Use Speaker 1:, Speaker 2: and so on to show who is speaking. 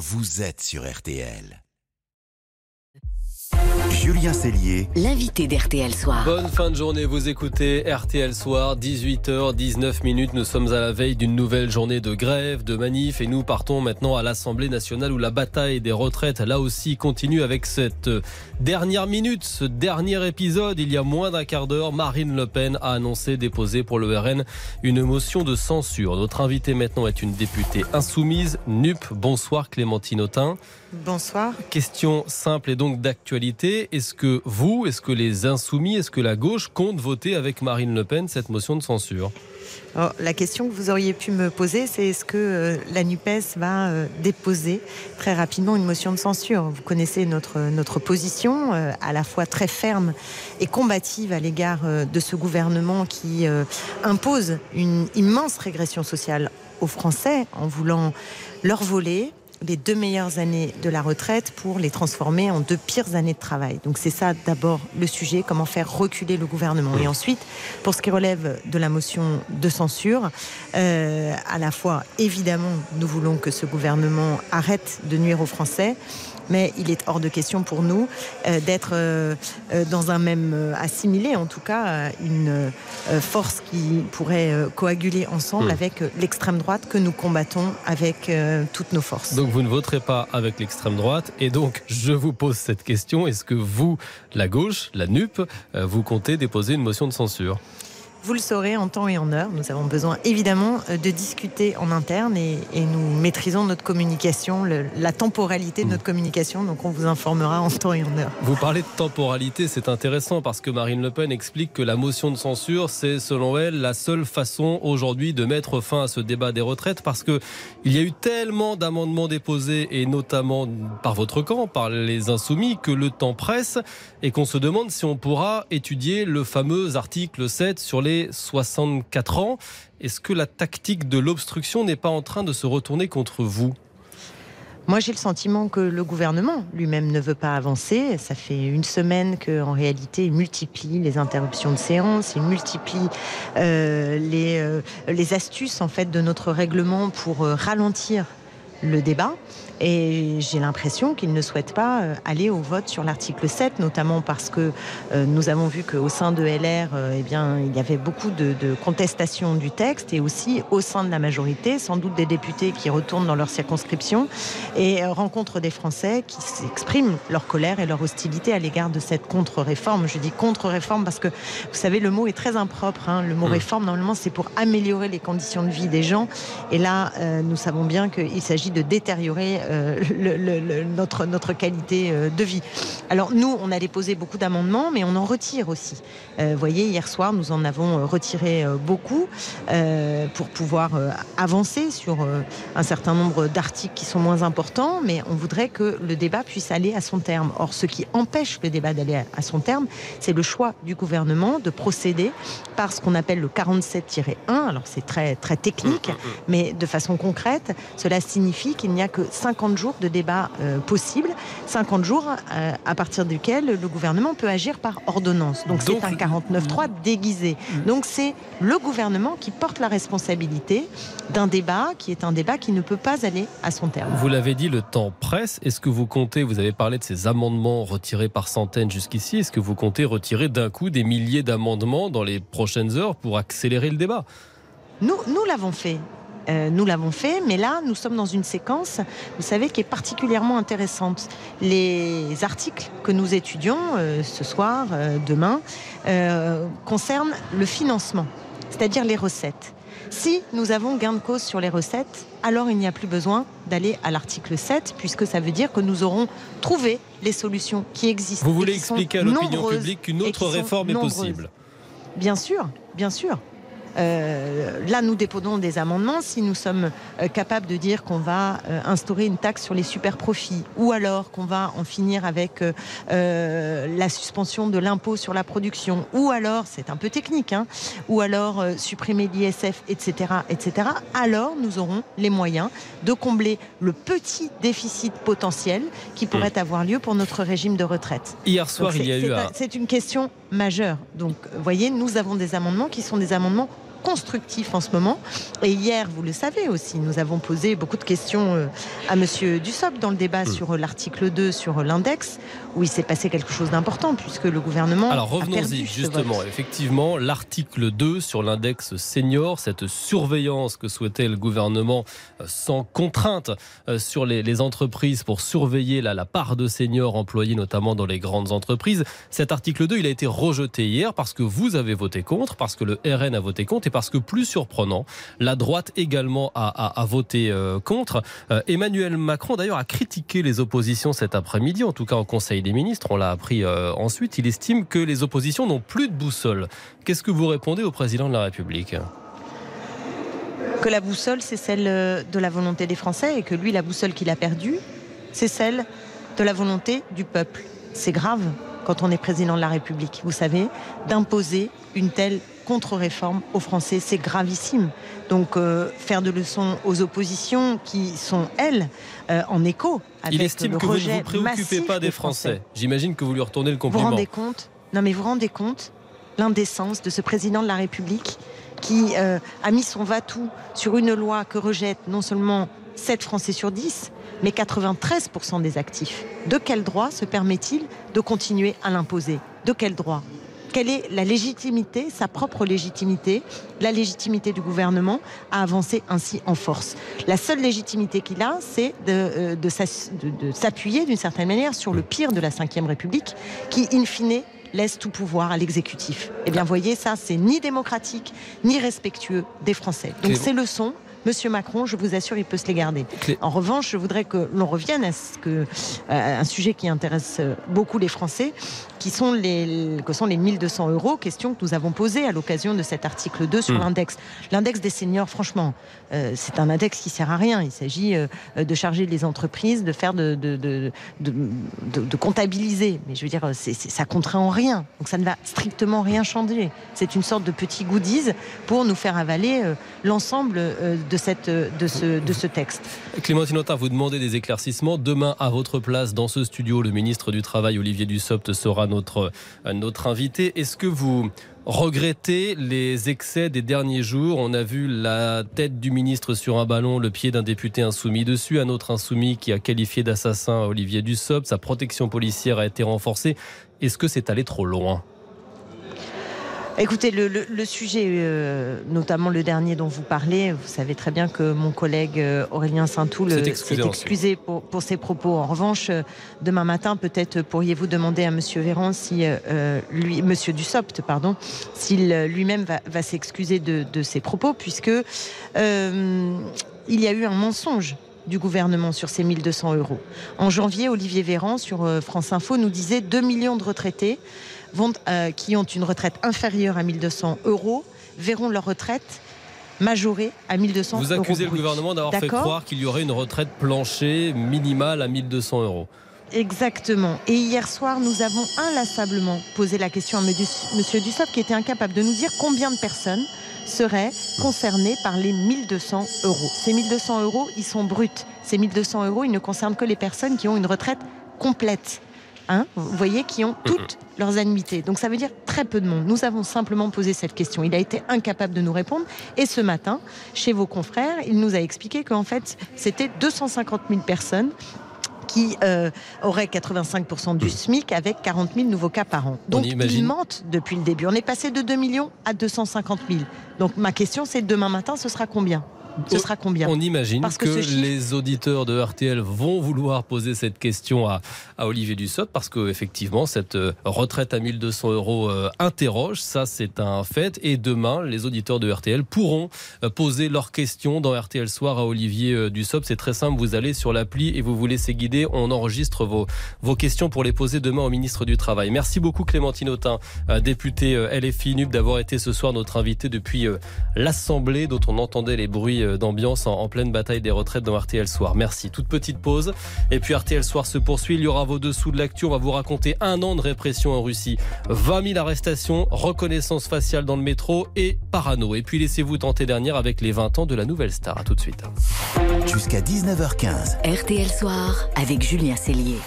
Speaker 1: vous êtes sur RTL. Julien Cellier,
Speaker 2: l'invité d'RTL Soir.
Speaker 3: Bonne fin de journée, vous écoutez RTL Soir, 18h19 minutes. Nous sommes à la veille d'une nouvelle journée de grève, de manif et nous partons maintenant à l'Assemblée nationale où la bataille des retraites là aussi continue avec cette dernière minute, ce dernier épisode. Il y a moins d'un quart d'heure, Marine Le Pen a annoncé déposer pour le RN une motion de censure. Notre invité maintenant est une députée insoumise, NUP. Bonsoir Clémentine Autain.
Speaker 4: Bonsoir.
Speaker 3: Question simple et donc d'actualité. Est-ce que vous, est-ce que les insoumis, est-ce que la gauche compte voter avec Marine Le Pen cette motion de censure?
Speaker 4: La question que vous auriez pu me poser, c'est est-ce que euh, la NUPES va euh, déposer très rapidement une motion de censure? Vous connaissez notre, notre position, euh, à la fois très ferme et combative à l'égard de ce gouvernement qui impose une immense régression sociale aux Français en voulant leur voler, les deux meilleures années de la retraite pour les transformer en deux pires années de travail. Donc c'est ça d'abord le sujet, comment faire reculer le gouvernement. Et ensuite, pour ce qui relève de la motion de censure, euh, à la fois évidemment nous voulons que ce gouvernement arrête de nuire aux Français, mais il est hors de question pour nous euh, d'être euh, dans un même assimilé, en tout cas, une force qui pourrait coaguler ensemble hmm. avec l'extrême droite que nous combattons avec toutes nos forces.
Speaker 3: Donc vous ne voterez pas avec l'extrême droite, et donc je vous pose cette question. Est-ce que vous, la gauche, la NUP, vous comptez déposer une motion de censure?
Speaker 4: Vous le saurez en temps et en heure. Nous avons besoin évidemment euh, de discuter en interne et, nous maîtrisons notre communication, la temporalité de notre communication. Donc on vous informera en temps et en heure.
Speaker 3: Vous parlez de temporalité, c'est intéressant parce que Marine Le Pen explique que la motion de censure, c'est selon elle la seule façon aujourd'hui de mettre fin à ce débat des retraites parce que il y a eu tellement d'amendements déposés et notamment par votre camp, par les insoumis, que le temps presse et qu'on se demande si on pourra étudier le fameux article 7 sur les 64 ans. Est-ce que la tactique de l'obstruction n'est pas en train de se retourner contre vous?
Speaker 4: Moi, j'ai le sentiment que le gouvernement lui-même ne veut pas avancer. Ça fait une semaine qu'en réalité, il multiplie les interruptions de séance, il multiplie euh, les, euh, les astuces en fait de notre règlement pour euh, ralentir le débat. Et j'ai l'impression qu'ils ne souhaitent pas euh, aller au vote sur l'article 7, notamment parce que euh, nous avons vu qu'au sein de LR, euh, eh bien, il y avait beaucoup de, de contestations du texte et aussi au sein de la majorité, sans doute des députés qui retournent dans leur circonscription et rencontrent des Français qui expriment leur colère et leur hostilité à l'égard de cette contre-réforme. Je dis contre-réforme parce que, vous savez, le mot est très impropre. Hein. Le mot mmh. réforme, normalement, c'est pour améliorer les conditions de vie des gens. Et là, nous savons bien qu'il s'agit de détériorer euh, le, notre, notre qualité euh, de vie. Alors nous, on a déposé beaucoup d'amendements, mais on en retire aussi. Euh, vous voyez, hier soir, nous en avons retiré beaucoup pour pouvoir avancer sur un certain nombre d'articles qui sont moins importants, mais on voudrait que le débat puisse aller à son terme. Or, ce qui empêche le débat d'aller à son terme, c'est le choix du gouvernement de procéder par ce qu'on appelle le 47-1. Alors c'est très, très technique, mmh, mmh, mmh. mais de façon concrète, cela signifie qu'il n'y a que 5 50 jours de débat euh, possible, 50 jours euh, à partir duquel le gouvernement peut agir par ordonnance. Donc c'est un 49-3 déguisé. Mm. Donc c'est le gouvernement qui porte la responsabilité d'un débat qui est un débat qui ne peut pas aller à son terme.
Speaker 3: Vous l'avez dit, le temps presse. Est-ce que vous comptez, vous avez parlé de ces amendements retirés par centaines jusqu'ici, est-ce que vous comptez retirer d'un coup des milliers d'amendements dans les prochaines heures pour accélérer le débat?
Speaker 4: Nous, nous l'avons fait. Euh, nous l'avons fait, mais là, nous sommes dans une séquence, vous savez, qui est particulièrement intéressante. Les articles que nous étudions euh, ce soir, euh, demain, concernent le financement, c'est-à-dire les recettes. Si nous avons gain de cause sur les recettes, alors il n'y a plus besoin d'aller à l'article 7, puisque ça veut dire que nous aurons trouvé les solutions qui existent.
Speaker 3: Vous voulez expliquer à l'opinion publique qu'une autre réforme est possible
Speaker 4: Bien sûr, bien sûr. Euh, là, nous déposons des amendements si nous sommes euh, capables de dire qu'on va euh, instaurer une taxe sur les super profits ou alors qu'on va en finir avec la suspension de l'impôt sur la production ou alors, c'est un peu technique, hein, ou alors supprimer l'ISF, etc., etc., alors nous aurons les moyens de combler le petit déficit potentiel qui pourrait mmh. avoir lieu pour notre régime de retraite.
Speaker 3: Hier soir, il y a eu.
Speaker 4: C'est une question majeure. Donc, vous voyez, nous avons des amendements qui sont des amendements constructif en ce moment. Et hier, vous le savez aussi, nous avons posé beaucoup de questions euh, à Monsieur Dussopt dans le débat hmm. sur l'article 2 sur l'index, où il s'est passé quelque chose d'important puisque le gouvernement.
Speaker 3: Alors revenons-y justement. Effectivement, l'article 2 sur l'index senior, cette surveillance que souhaitait le gouvernement euh, sans contrainte euh, sur les, entreprises pour surveiller la, la part de seniors employés notamment dans les grandes entreprises. Cet article 2, il a été rejeté hier parce que vous avez voté contre, parce que le RN a voté contre et parce que plus surprenant, la droite également a, voté euh, contre. Emmanuel Macron d'ailleurs a critiqué les oppositions cet après-midi, en tout cas au Conseil des ministres, on l'a appris ensuite. Il estime que les oppositions n'ont plus de boussole. Qu'est-ce que vous répondez au président de la République?
Speaker 4: Que la boussole, c'est celle euh, de la volonté des Français et que lui, la boussole qu'il a perdue, c'est celle de la volonté du peuple. C'est grave quand on est président de la République, vous savez, d'imposer une telle contre-réforme aux Français. C'est gravissime. Donc euh, faire de leçons aux oppositions qui sont, elles, euh, en écho avec
Speaker 3: Il estime que vous ne vous préoccupez pas des Français. J'imagine que vous lui retournez le compliment.
Speaker 4: Vous vous rendez compte Non mais vous rendez compte l'indécence de ce président de la République qui euh, a mis son va-tout sur une loi que rejette non seulement 7 Français sur 10, mais 93% des actifs. De quel droit se permet-il de continuer à l'imposer? De quel droit? Quelle est la légitimité, sa propre légitimité, la légitimité du gouvernement à avancer ainsi en force? La seule légitimité qu'il a, c'est de, euh, s'appuyer d'une certaine manière sur le pire de la Ve République, qui, in fine, laisse tout pouvoir à l'exécutif. Eh bien, voyez, ça, c'est ni démocratique, ni respectueux des Français. Donc, ces leçons, Monsieur Macron, je vous assure, il peut se les garder. En revanche, je voudrais que l'on revienne à ce que, un sujet qui intéresse beaucoup les Français, qui sont les, que sont les 1200 euros, question que nous avons posée à l'occasion de cet article 2 sur hmm. l'index. L'index des seniors, franchement, euh, c'est un index qui sert à rien. Il s'agit euh, de charger les entreprises, de faire de, de, de, de comptabiliser. Mais je veux dire, ça contraint en rien. Donc ça ne va strictement rien changer. C'est une sorte de petit goodies pour nous faire avaler euh, l'ensemble de, cette, de, ce, texte.
Speaker 3: Clémentine vous demandez des éclaircissements. Demain, à votre place, dans ce studio, le ministre du Travail, Olivier Dussopt, sera notre, notre invité. Est-ce que vous regrettez les excès des derniers jours? On a vu la tête du ministre sur un ballon, le pied d'un député insoumis dessus, un autre insoumis qui a qualifié d'assassin Olivier Dussopt, sa protection policière a été renforcée. Est-ce que c'est allé trop loin?
Speaker 4: Écoutez, le, sujet, euh, notamment le dernier dont vous parlez, vous savez très bien que mon collègue euh, Aurélien Saint-Toul s'est excusé, pour, pour, ses propos. En revanche, euh, demain matin, peut-être pourriez-vous demander à Monsieur Véran si lui, Monsieur Dussopt, pardon, s'il lui-même va, s'excuser de, de, ses propos, puisque il y a eu un mensonge du gouvernement sur ces 1200 euros. En janvier, Olivier Véran sur France Info nous disait 2 millions de retraités euh, qui ont une retraite inférieure à 1200 euros verront leur retraite majorée à 1200
Speaker 3: euros. Vous accusez le gouvernement d'avoir fait croire qu'il y aurait une retraite planchée minimale à 1200 euros.
Speaker 4: Exactement. Et hier soir, nous avons inlassablement posé la question à M. Dussopt qui était incapable de nous dire combien de personnes seraient concernées par les 1200 euros. Ces 1200 euros, ils sont bruts. Ces 1200 euros, ils ne concernent que les personnes qui ont une retraite complète. Hein, vous voyez, qui ont toutes leurs annuités. Donc ça veut dire très peu de monde. Nous avons simplement posé cette question. Il a été incapable de nous répondre. Et ce matin, chez vos confrères, il nous a expliqué qu'en fait, c'était 250 000 personnes qui euh, auraient 85% du SMIC avec 40 000 nouveaux cas par an. Donc ils mentent depuis le début. On est passé de 2 millions à 250 000. Donc ma question c'est demain matin, ce sera combien? Ce sera combien
Speaker 3: On imagine que, les auditeurs de RTL vont vouloir poser cette question à, Olivier Dussopt parce qu'effectivement, cette euh, retraite à 1200 euros euh, interroge. Ça, c'est un fait. Et demain, les auditeurs de RTL pourront euh, poser leurs questions dans RTL Soir à Olivier Dussopt. C'est très simple. Vous allez sur l'appli et vous vous laissez guider. On enregistre vos, vos questions pour les poser demain au ministre du Travail. Merci beaucoup, Clémentine Autain, députée LFI NUP, d'avoir été ce soir notre invitée depuis l'Assemblée dont on entendait les bruits euh, d'ambiance en, pleine bataille des retraites dans RTL Soir. Merci. Toute petite pause. Et puis RTL Soir se poursuit. Il y aura vos dessous de l'actu. On va vous raconter un an de répression en Russie. 20 000 arrestations, reconnaissance faciale dans le métro et parano. Et puis laissez-vous tenter dernière avec les 20 ans de la nouvelle star. À tout de suite.
Speaker 1: Jusqu'à 19h15.
Speaker 2: RTL Soir avec Julien Cellier.